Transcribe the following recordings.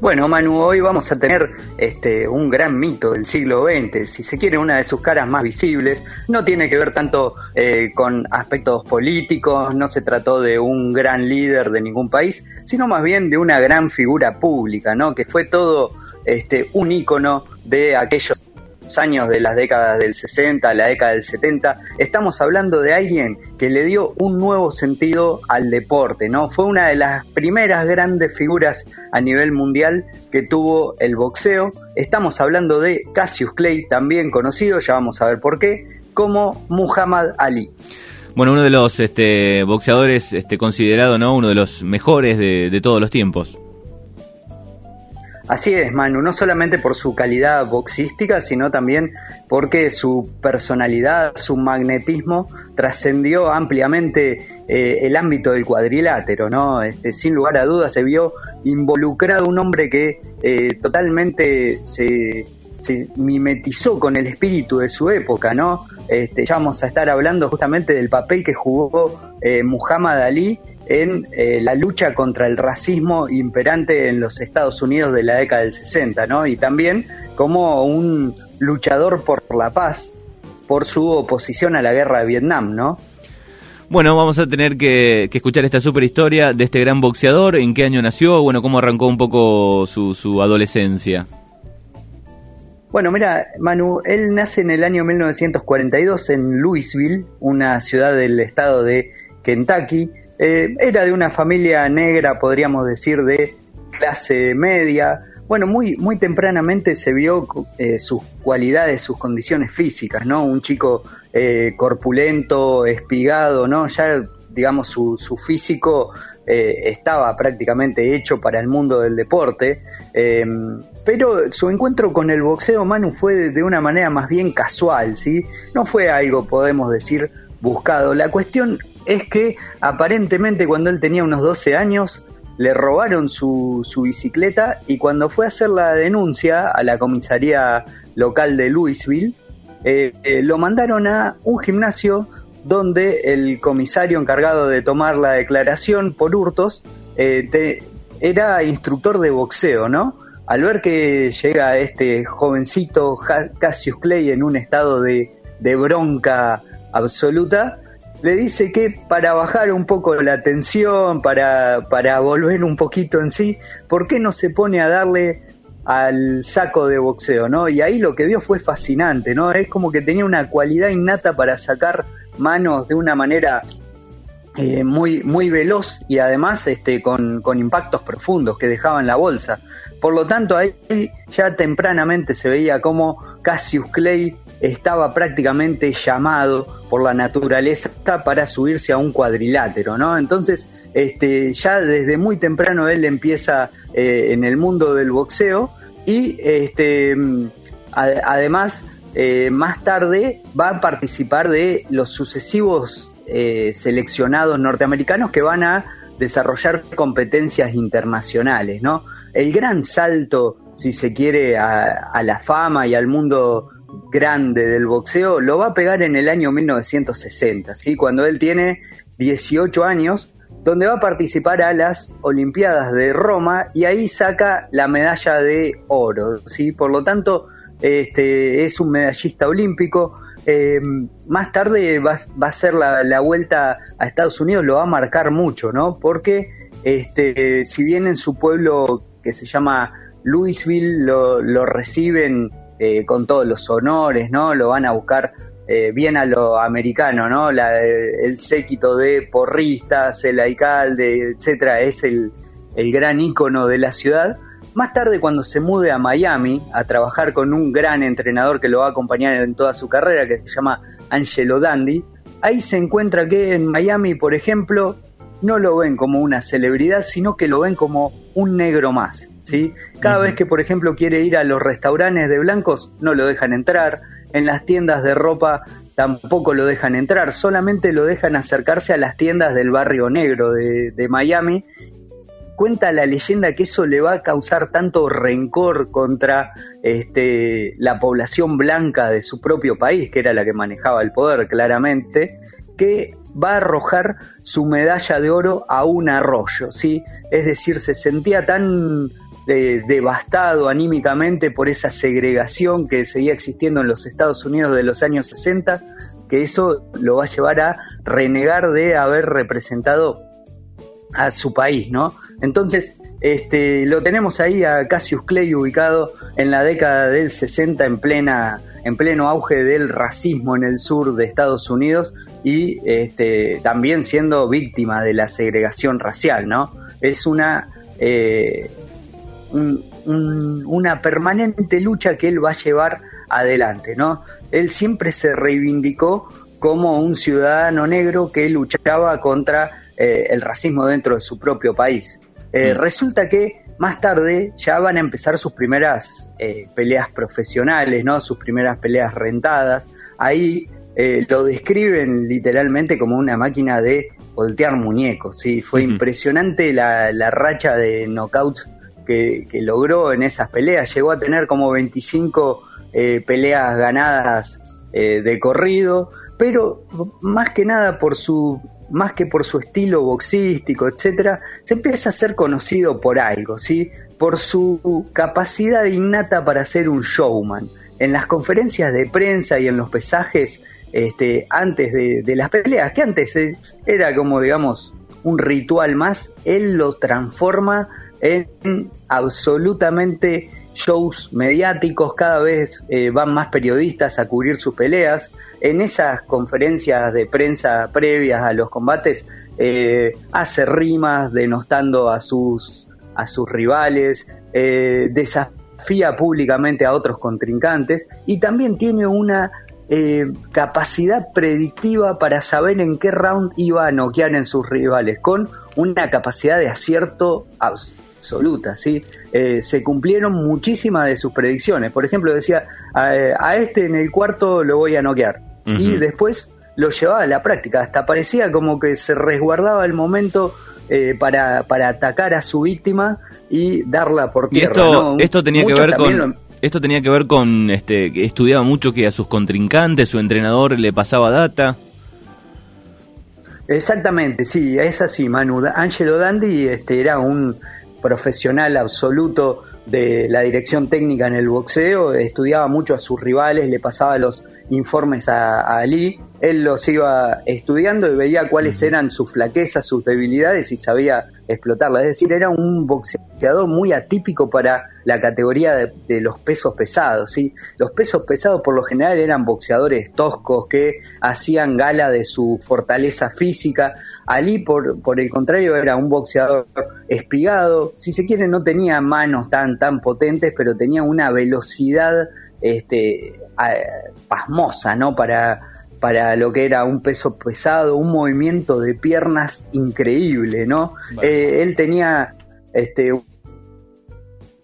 Bueno, Manu, hoy vamos a tener este, un gran mito del siglo XX, si se quiere una de sus caras más visibles. No tiene que ver tanto eh, con aspectos políticos, no se trató de un gran líder de ningún país, sino más bien de una gran figura pública, ¿no? Que fue todo este, un ícono de aquellos años de las décadas del 60, la década del 70, estamos hablando de alguien que le dio un nuevo sentido al deporte, ¿no? Fue una de las primeras grandes figuras a nivel mundial que tuvo el boxeo. Estamos hablando de Cassius Clay, también conocido, ya vamos a ver por qué, como Muhammad Ali. Bueno, uno de los este, boxeadores este, considerado ¿no? uno de los mejores de todos los tiempos. Así es, Manu, no solamente por su calidad boxística, sino también porque su personalidad, su magnetismo trascendió ampliamente eh, el ámbito del cuadrilátero, ¿no? Este, sin lugar a dudas se vio involucrado un hombre que eh, totalmente se, mimetizó con el espíritu de su época, ¿no? Este, ya vamos a estar hablando justamente del papel que jugó eh, Muhammad Ali en eh, la lucha contra el racismo imperante en los Estados Unidos de la década del 60, ¿no? Y también como un luchador por la paz, por su oposición a la guerra de Vietnam, ¿no? Bueno, vamos a tener que, escuchar esta super historia de este gran boxeador, en qué año nació, bueno, cómo arrancó un poco su, su adolescencia. Bueno, mira, Manu, él nace en el año 1942 en Louisville, una ciudad del estado de Kentucky, eh, era de una familia negra, podríamos decir, de clase media. Bueno, muy, muy tempranamente se vio eh, sus cualidades, sus condiciones físicas, ¿no? Un chico eh, corpulento, espigado, ¿no? Ya, digamos, su, su físico estaba prácticamente hecho para el mundo del deporte. Em, pero su encuentro con el boxeo, Manu, fue de una manera más bien casual, ¿sí? No fue algo, podemos decir, buscado. La cuestión es que aparentemente cuando él tenía unos 12 años le robaron su, su bicicleta y cuando fue a hacer la denuncia a la comisaría local de Louisville, eh, eh, lo mandaron a un gimnasio donde el comisario encargado de tomar la declaración por hurtos eh, era instructor de boxeo, ¿no? Al ver que llega este jovencito Cassius Clay en un estado de, de bronca absoluta, le dice que para bajar un poco la tensión, para, para volver un poquito en sí, ¿por qué no se pone a darle al saco de boxeo, ¿no? Y ahí lo que vio fue fascinante, ¿no? Es como que tenía una cualidad innata para sacar manos de una manera eh, muy, muy veloz y además este, con, con impactos profundos que dejaban la bolsa. Por lo tanto, ahí ya tempranamente se veía como Cassius Clay estaba prácticamente llamado por la naturaleza para subirse a un cuadrilátero, ¿no? Entonces, este, ya desde muy temprano él empieza eh, en el mundo del boxeo y este, además eh, más tarde va a participar de los sucesivos eh, seleccionados norteamericanos que van a desarrollar competencias internacionales, ¿no? El gran salto, si se quiere, a la fama y al mundo grande del boxeo lo va a pegar en el año 1960, ¿sí? cuando él tiene 18 años, donde va a participar a las Olimpiadas de Roma y ahí saca la medalla de oro. ¿sí? Por lo tanto, este, es un medallista olímpico. Eh, más tarde va, a ser la, vuelta a Estados Unidos, lo va a marcar mucho, ¿no? Porque este, si bien en su pueblo que se llama Louisville lo, lo reciben eh, con todos los honores, ¿no? Lo van a buscar eh, bien a lo americano, ¿no? el séquito de porristas, el alcalde, etcétera, es el, el gran ícono de la ciudad. Más tarde, cuando se mude a Miami a trabajar con un gran entrenador que lo va a acompañar en toda su carrera, que se llama Angelo Dandy, ahí se encuentra que en Miami, por ejemplo, no lo ven como una celebridad, sino que lo ven como un negro más. ¿Sí? Cada vez que, por ejemplo, quiere ir a los restaurantes de blancos, no lo dejan entrar. En las tiendas de ropa tampoco lo dejan entrar, solamente lo dejan acercarse a las tiendas del barrio negro de, Miami. Cuenta la leyenda que eso le va a causar tanto rencor contra este, la población blanca de su propio país, que era la que manejaba el poder claramente, que va a arrojar su medalla de oro a un arroyo, ¿sí? Es decir, se sentía tan devastado anímicamente por esa segregación que seguía existiendo en los Estados Unidos de los años 60, que eso lo va a llevar a renegar de haber representado a su país, ¿no? Entonces, este, lo tenemos ahí a Cassius Clay ubicado en la década del 60 en plena en pleno auge del racismo en el sur de Estados Unidos y este, también siendo víctima de la segregación racial, ¿no? Es una eh, una permanente lucha que él va a llevar adelante, ¿no? Él siempre se reivindicó como un ciudadano negro que luchaba contra eh, el racismo dentro de su propio país. Eh, mm. Resulta que más tarde ya van a empezar sus primeras eh, peleas profesionales, ¿no? Sus primeras peleas rentadas. Ahí lo describen literalmente como una máquina de voltear muñecos. ¿sí? Fue impresionante la, racha de knockouts que, logró en esas peleas. Llegó a tener como 25 peleas ganadas de corrido, pero más que nada por su más que por su estilo boxístico, etcétera, se empieza a ser conocido por algo, ¿sí? Por su capacidad innata para ser un showman. En las conferencias de prensa y en los pesajes este, antes de, las peleas, que antes eh, era como, digamos, un ritual más, él lo transforma en absolutamente shows mediáticos, cada vez eh, van más periodistas a cubrir sus peleas. En esas conferencias de prensa previas a los combates eh, hace rimas denostando a sus, a sus rivales, eh, desafía públicamente a otros contrincantes y también tiene una capacidad predictiva para saber en qué round iba a noquear en sus rivales, con una capacidad de acierto absoluta, ¿sí? Eh, se cumplieron muchísimas de sus predicciones. Por ejemplo, decía, a, este en el cuarto lo voy a noquear. Y después lo llevaba a la práctica. Hasta parecía como que se resguardaba el momento eh, para, para atacar a su víctima y darla por tierra. esto, esto tenía que ver con... Esto tenía que ver con, este, que estudiaba mucho que a sus contrincantes, su entrenador le pasaba data. Exactamente, sí, es así, Manu. Angelo Dandy este, era un, profesional absoluto de la dirección técnica en el boxeo, estudiaba mucho a sus rivales, le pasaba los informes a, Ali, él los iba estudiando y veía cuáles eran sus flaquezas, sus debilidades y sabía explotarlas. Es decir, era un boxeador muy atípico para la categoría de, los pesos pesados. ¿sí? Los pesos pesados por lo general eran boxeadores toscos que hacían gala de su fortaleza física. Ali, por, por el contrario, era un boxeador espigado. Si se quiere, no tenía manos tan, tan potentes, pero tenía una velocidad este, pasmosa, ¿no? Para, para lo que era un peso pesado, un movimiento de piernas increíble, ¿no? Eh, él tenía este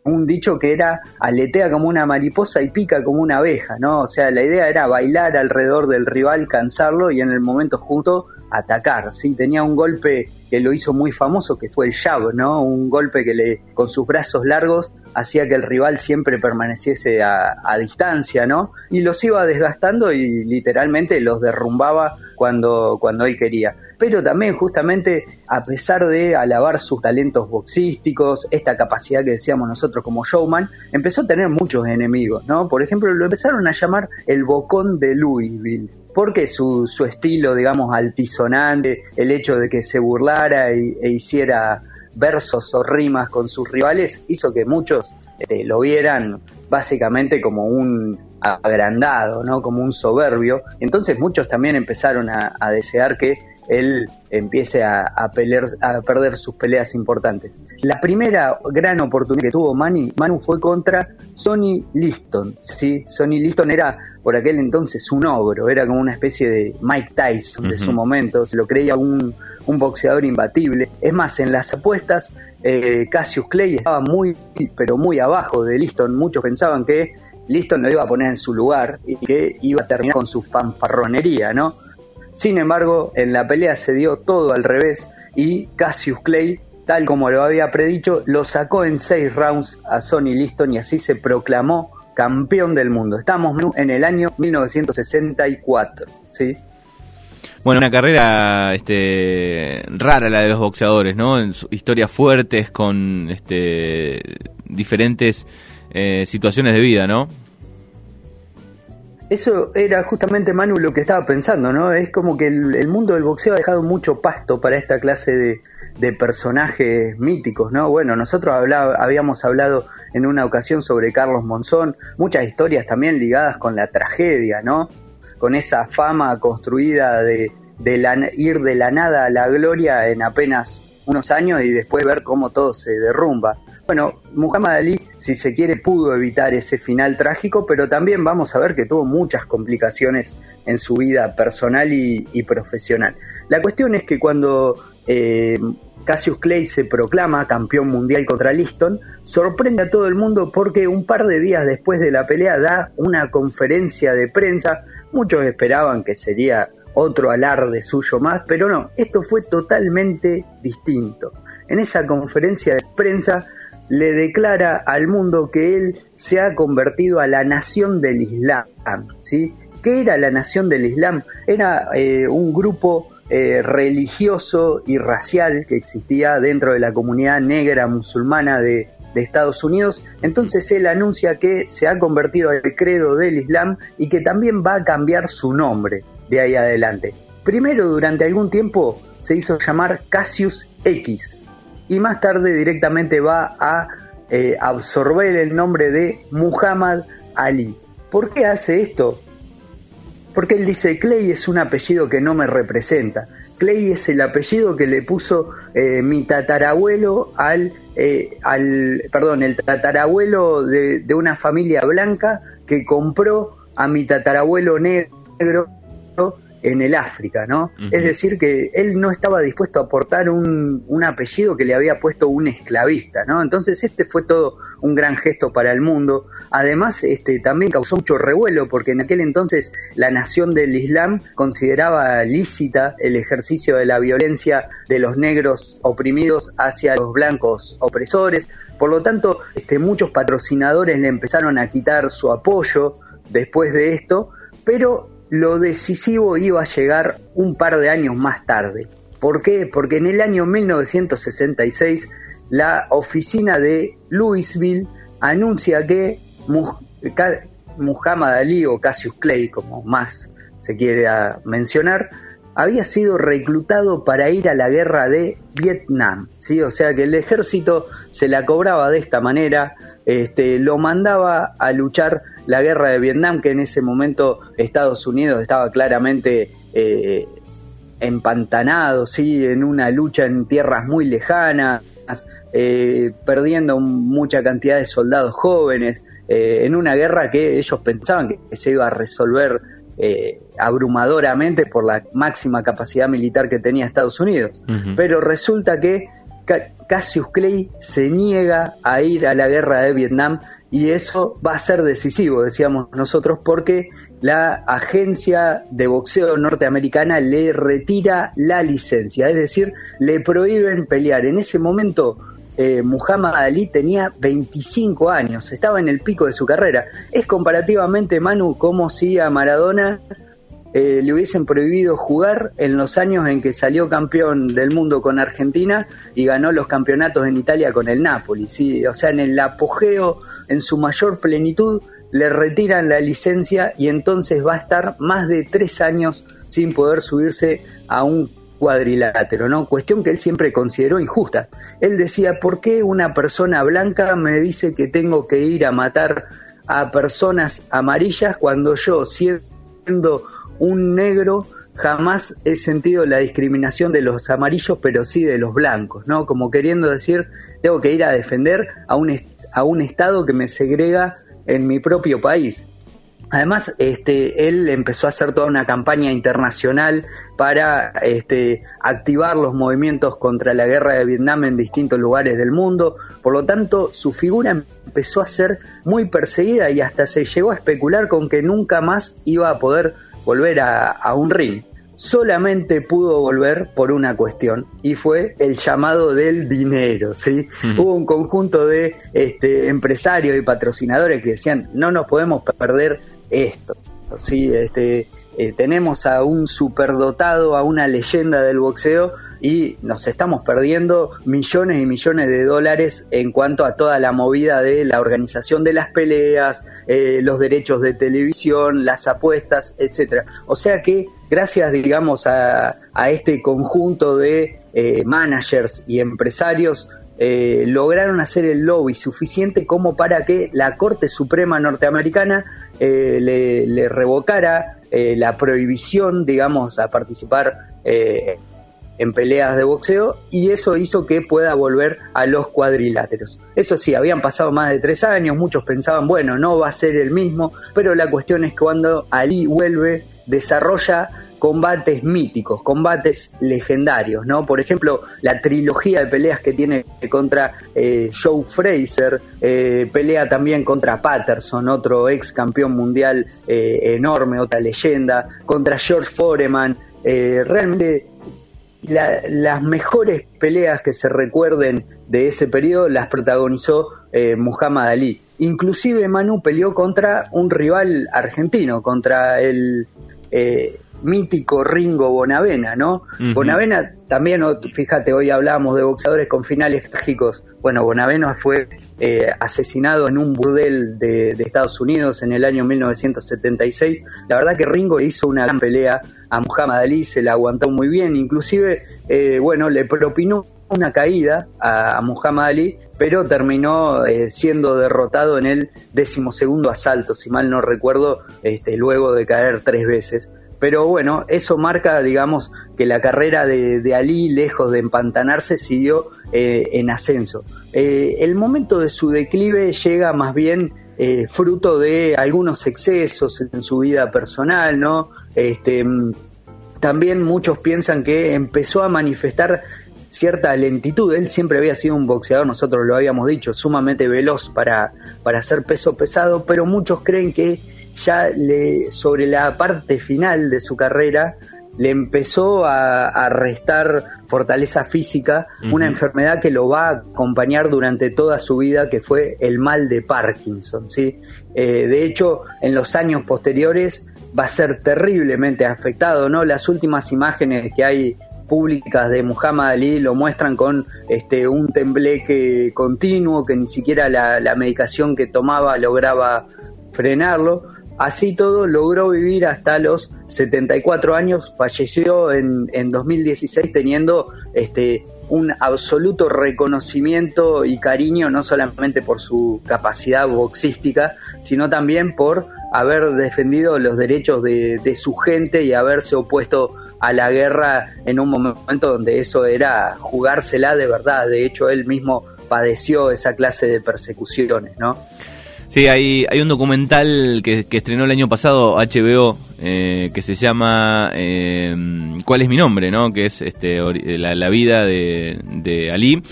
un dicho que era aletea como una mariposa y pica como una abeja, ¿no? O sea, la idea era bailar alrededor del rival, cansarlo y en el momento justo atacar, ¿sí? Tenía un golpe que lo hizo muy famoso, que fue el jab, ¿no? Un golpe que le, con sus brazos largos hacía que el rival siempre permaneciese a, distancia, ¿no? Y los iba desgastando y literalmente los derrumbaba cuando, cuando él quería. Pero también justamente a pesar de alabar sus talentos boxísticos, esta capacidad que decíamos nosotros como showman, empezó a tener muchos enemigos, ¿no? Por ejemplo, lo empezaron a llamar el bocón de Louisville porque su, su estilo, digamos, altisonante, el hecho de que se burlara e, hiciera versos o rimas con sus rivales, hizo que muchos este, lo vieran básicamente como un agrandado, ¿no? como un soberbio. Entonces muchos también empezaron a desear que él empiece a, a, a perder sus peleas importantes. La primera gran oportunidad que tuvo Manny, Manu fue contra Sonny Liston. ¿sí? Sonny Liston era por aquel entonces un ogro, era como una especie de Mike Tyson de su momento, se lo creía un, un boxeador imbatible. Es más, en las apuestas, eh, Cassius Clay estaba muy, pero muy abajo de Liston. Muchos pensaban que Liston lo iba a poner en su lugar y que iba a terminar con su fanfarronería, ¿no? Sin embargo, en la pelea se dio todo al revés y Cassius Clay, tal como lo había predicho, lo sacó en seis rounds a Sonny Liston y así se proclamó campeón del mundo. Estamos en el año 1964, ¿sí? Bueno, una carrera este, rara la de los boxeadores, ¿no? En historias fuertes con este, diferentes eh, situaciones de vida, ¿no? Eso era justamente, Manu, lo que estaba pensando, ¿no? Es como que el, mundo del boxeo ha dejado mucho pasto para esta clase de, personajes míticos, ¿no? Bueno, nosotros habíamos hablado en una ocasión sobre Carlos Monzón, muchas historias también ligadas con la tragedia, ¿no? Con esa fama construida de, de ir de la nada a la gloria en apenas unos años y después ver cómo todo se derrumba. Bueno, Muhammad Ali, si se quiere, pudo evitar ese final trágico, pero también vamos a ver que tuvo muchas complicaciones en su vida personal y, profesional. La cuestión es que cuando eh, Cassius Clay se proclama campeón mundial contra Liston, sorprende a todo el mundo porque un par de días después de la pelea da una conferencia de prensa. Muchos esperaban que sería otro alarde suyo más, pero no, esto fue totalmente distinto. En esa conferencia de prensa le declara al mundo que él se ha convertido a la nación del Islam. ¿sí? ¿Qué era la nación del Islam? Era eh, un grupo eh, religioso y racial que existía dentro de la comunidad negra musulmana de, de Estados Unidos. Entonces él anuncia que se ha convertido al credo del Islam y que también va a cambiar su nombre de ahí adelante. Primero, durante algún tiempo, se hizo llamar Cassius X, y más tarde directamente va a eh, absorber el nombre de Muhammad Ali. ¿Por qué hace esto? Porque él dice, Clay es un apellido que no me representa. Clay es el apellido que le puso eh, mi tatarabuelo al, eh, al, perdón, el tatarabuelo de, de una familia blanca que compró a mi tatarabuelo negro en el África, ¿no? Es decir, que él no estaba dispuesto a aportar un, un, apellido que le había puesto un esclavista, ¿no? Entonces este fue todo un gran gesto para el mundo. Además, este también causó mucho revuelo porque en aquel entonces la nación del Islam consideraba lícita el ejercicio de la violencia de los negros oprimidos hacia los blancos opresores. Por lo tanto, este, muchos patrocinadores le empezaron a quitar su apoyo después de esto, pero lo decisivo iba a llegar un par de años más tarde. ¿Por qué? Porque en el año 1966 la oficina de Louisville anuncia que Muhammad Ali o Cassius Clay, como más se quiere mencionar, había sido reclutado para ir a la guerra de Vietnam, ¿sí? O sea que el ejército se la cobraba de esta manera, este, lo mandaba a luchar la guerra de Vietnam, que en ese momento Estados Unidos estaba claramente eh, empantanado, ¿sí? en una lucha en tierras muy lejanas, eh, perdiendo mucha cantidad de soldados jóvenes, eh, en una guerra que ellos pensaban que se iba a resolver abrumadoramente por la máxima capacidad militar que tenía Estados Unidos. Pero resulta que Cassius Clay se niega a ir a la guerra de Vietnam y eso va a ser decisivo, decíamos nosotros, porque la agencia de boxeo norteamericana le retira la licencia, es decir, le prohíben pelear. En ese momento eh, Muhammad Ali tenía 25 años, estaba en el pico de su carrera. Es comparativamente, Manu, como si a Maradona eh, le hubiesen prohibido jugar en los años en que salió campeón del mundo con Argentina y ganó los campeonatos en Italia con el Napoli. O sea, en el apogeo, en su mayor plenitud, le retiran la licencia y entonces va a estar más de tres años sin poder subirse a un cuadrilátero, ¿no? Cuestión que él siempre consideró injusta. Él decía, ¿por qué una persona blanca me dice que tengo que ir a matar a personas amarillas cuando yo, siendo un negro jamás he sentido la discriminación de los amarillos, pero sí de los blancos, ¿no? Como queriendo decir, tengo que ir a defender a un, a un Estado que me segrega en mi propio país. Además, este, él empezó a hacer toda una campaña internacional para este, activar los movimientos contra la guerra de Vietnam en distintos lugares del mundo. Por lo tanto, su figura empezó a ser muy perseguida y hasta se llegó a especular con que nunca más iba a poder volver a, un ring. Solamente pudo volver por una cuestión y fue el llamado del dinero, ¿sí? Hubo un conjunto de este, empresarios y patrocinadores que decían, no nos podemos perder esto, ¿sí? Este, eh, tenemos a un superdotado, a una leyenda del boxeo y nos estamos perdiendo millones y millones de dólares en cuanto a toda la movida de la organización de las peleas, eh, los derechos de televisión, las apuestas, etcétera. O sea que gracias, digamos, a, este conjunto de eh, managers y empresarios eh, lograron hacer el lobby suficiente como para que la Corte Suprema norteamericana eh, le, revocara eh, la prohibición, digamos, a participar en peleas de boxeo y eso hizo que pueda volver a los cuadriláteros. Eso sí, habían pasado más de tres años, muchos pensaban, bueno, no va a ser el mismo, pero la cuestión es que cuando Ali vuelve, desarrolla combates míticos, combates legendarios, ¿no? Por ejemplo, la trilogía de peleas que tiene contra eh, Joe Fraser, eh, pelea también contra Patterson, otro ex campeón mundial eh, enorme, otra leyenda, contra George Foreman, realmente las mejores peleas que se recuerden de ese periodo las protagonizó Muhammad Ali. Inclusive Manu peleó contra un rival argentino, contra el mítico Ringo Bonavena, ¿no? Bonavena también, fíjate, hoy hablamos de boxeadores con finales trágicos. Bueno, Bonavena fue eh, asesinado en un burdel de, Estados Unidos en el año 1976. La verdad que Ringo hizo una gran pelea a Muhammad Ali, se la aguantó muy bien, inclusive, eh, bueno, le propinó una caída a, Muhammad Ali, pero terminó eh, siendo derrotado en el decimosegundo asalto, si mal no recuerdo, este, luego de caer tres veces. Pero bueno, eso marca, digamos, que la carrera de, Ali, lejos de empantanarse, siguió eh, en ascenso. Eh, el momento de su declive llega más bien eh, fruto de algunos excesos en su vida personal, ¿no? Este, también muchos piensan que empezó a manifestar cierta lentitud. Él siempre había sido un boxeador, nosotros lo habíamos dicho, sumamente veloz para, para hacer peso pesado, pero muchos creen que ya le, sobre la parte final de su carrera le empezó a, restar fortaleza física, una enfermedad que lo va a acompañar durante toda su vida, que fue el mal de Parkinson. ¿sí? Eh, de hecho, en los años posteriores va a ser terriblemente afectado. ¿no? Las últimas imágenes que hay públicas de Muhammad Ali lo muestran con este, un tembleque continuo, que ni siquiera la, la medicación que tomaba lograba frenarlo Así todo, logró vivir hasta los 74 años, falleció en, en 2016 teniendo este, un absoluto reconocimiento y cariño, no solamente por su capacidad boxística, sino también por haber defendido los derechos de, de, su gente y haberse opuesto a la guerra en un momento donde eso era jugársela de verdad. De hecho, él mismo padeció esa clase de persecuciones, ¿no? Sí, hay, hay un documental que, estrenó el año pasado HBO eh, que se llama eh, ¿Cuál es mi nombre? ¿no? Que es este, la, vida de, de Ali.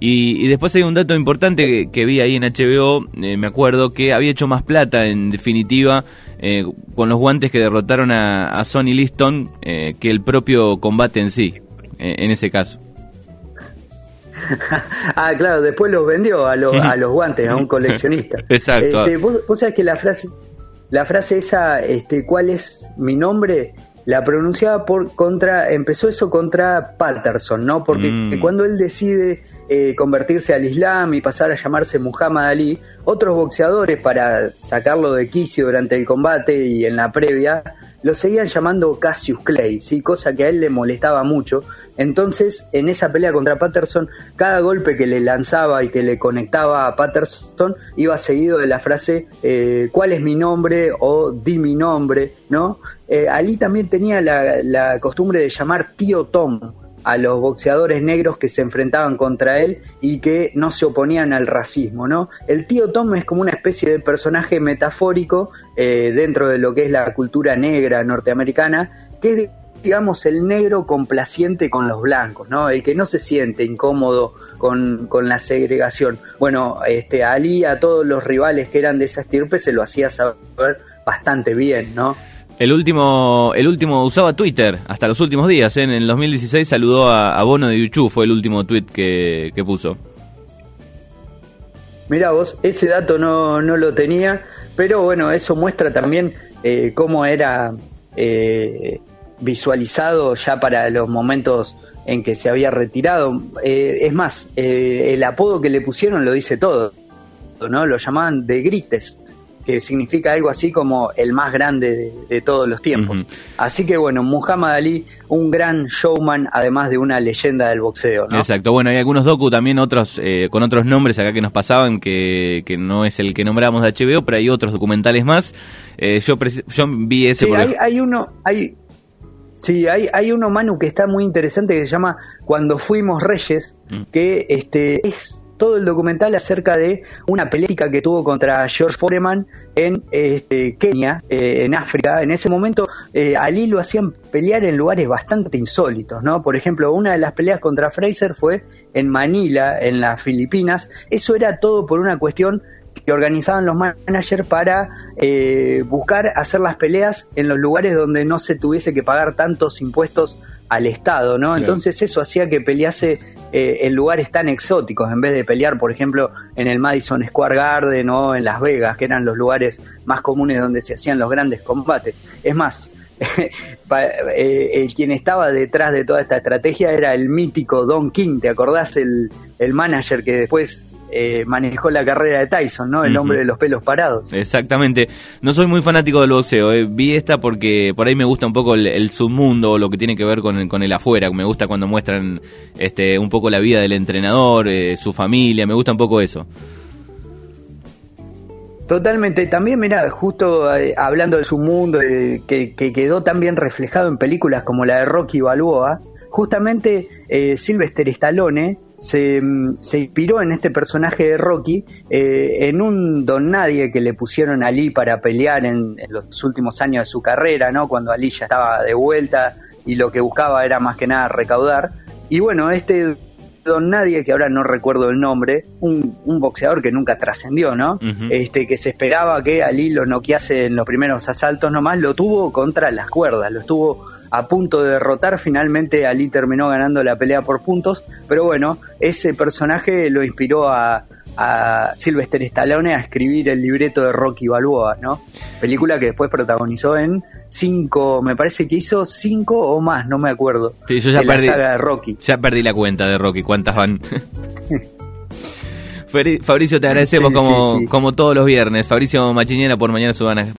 Y, después hay un dato importante que, vi ahí en HBO, eh, me acuerdo, que había hecho más plata en definitiva con los guantes que derrotaron a, a Sonny Liston que el propio combate en sí, en ese caso. ah, claro, después los vendió a, los a los guantes, a un coleccionista. Exacto. Este, ¿vos, sabés que la frase, la frase esa, este, ¿cuál es mi nombre? La pronunciaba por contra, empezó eso contra Patterson, ¿no? Porque mm. cuando él decide eh, convertirse al Islam y pasar a llamarse Muhammad Ali, otros boxeadores, para sacarlo de quicio durante el combate y en la previa, lo seguían llamando Cassius Clay, ¿sí? cosa que a él le molestaba mucho. Entonces, en esa pelea contra Patterson, cada golpe que le lanzaba y que le conectaba a Patterson iba seguido de la frase eh, ¿cuál es mi nombre? o di mi nombre, ¿no? Eh, Ali también tenía la, la costumbre de llamar tío Tom a los boxeadores negros que se enfrentaban contra él y que no se oponían al racismo, ¿no? El tío Tom es como una especie de personaje metafórico eh, dentro de lo que es la cultura negra norteamericana, que es digamos, el negro complaciente con los blancos, ¿no? El que no se siente incómodo con, con, la segregación. Bueno, este, Ali, a todos los rivales que eran de esa estirpe, se lo hacía saber bastante bien, ¿no? El último, el último usaba Twitter hasta los últimos días. ¿eh? En el 2016 saludó a, Bono de YouTube, fue el último tweet que, puso. Mira vos, ese dato no, no, lo tenía, pero bueno, eso muestra también eh, cómo era eh, visualizado ya para los momentos en que se había retirado. Eh, es más, el apodo que le pusieron lo dice todo, ¿no? Lo llamaban The Greatest, que significa algo así como el más grande de, todos los tiempos. Así que bueno, Muhammad Ali, un gran showman, además de una leyenda del boxeo, ¿no? Exacto, bueno, hay algunos docu también, otros eh, con otros nombres acá que nos pasaban, que, que no es el que nombramos de HBO, pero hay otros documentales más. yo, yo vi ese... Sí, hay, hay uno, hay Sí, hay, hay uno, Manu, que está muy interesante que se llama Cuando fuimos reyes, mm. que este es todo el documental acerca de una pelea que tuvo contra George Foreman en este, Kenia, eh, en África. En ese momento, eh, Ali lo hacían pelear en lugares bastante insólitos, ¿no? Por ejemplo, una de las peleas contra Fraser fue en Manila, en las Filipinas. Eso era todo por una cuestión que organizaban los managers para eh, buscar hacer las peleas en los lugares donde no se tuviese que pagar tantos impuestos al Estado, ¿no? Entonces eso hacía que pelease eh, en lugares tan exóticos, en vez de pelear, por ejemplo, en el Madison Square Garden o en Las Vegas, que eran los lugares más comunes donde se hacían los grandes combates. Es más, eh, el quien estaba detrás de toda esta estrategia era el mítico Don King, ¿te acordás? El, el manager que después eh, manejó la carrera de Tyson, ¿no? El hombre de los pelos parados. Exactamente. No soy muy fanático del boxeo. Eh. Vi esta porque por ahí me gusta un poco el, submundo, lo que tiene que ver con el, con el afuera. Me gusta cuando muestran este, un poco la vida del entrenador, eh, su familia. Me gusta un poco eso. Totalmente. También, mira, justo hablando de su mundo, que, que, quedó también reflejado en películas como la de Rocky Balboa, justamente Sylvester Stallone se, se, inspiró en este personaje de Rocky, eh, en un don nadie que le pusieron a Ali para pelear en, los últimos años de su carrera, ¿no? Cuando Ali ya estaba de vuelta y lo que buscaba era más que nada recaudar. Y bueno, este don nadie, que ahora no recuerdo el nombre, un, boxeador que nunca trascendió, ¿no? Este, que se esperaba que Ali lo noquease en los primeros asaltos nomás, lo tuvo contra las cuerdas, lo estuvo a punto de derrotar, finalmente Ali terminó ganando la pelea por puntos, pero bueno, ese personaje lo inspiró a, a Sylvester Stallone a escribir el libreto de Rocky Balboa, ¿no? Película que después protagonizó en cinco, me parece que hizo cinco o más, no me acuerdo. Sí, yo ya perdí, la saga de Rocky. Ya perdí la cuenta de Rocky, ¿cuántas van? Fabricio, te agradecemos como, como todos los viernes. Fabricio Machinera por Mañana Subana.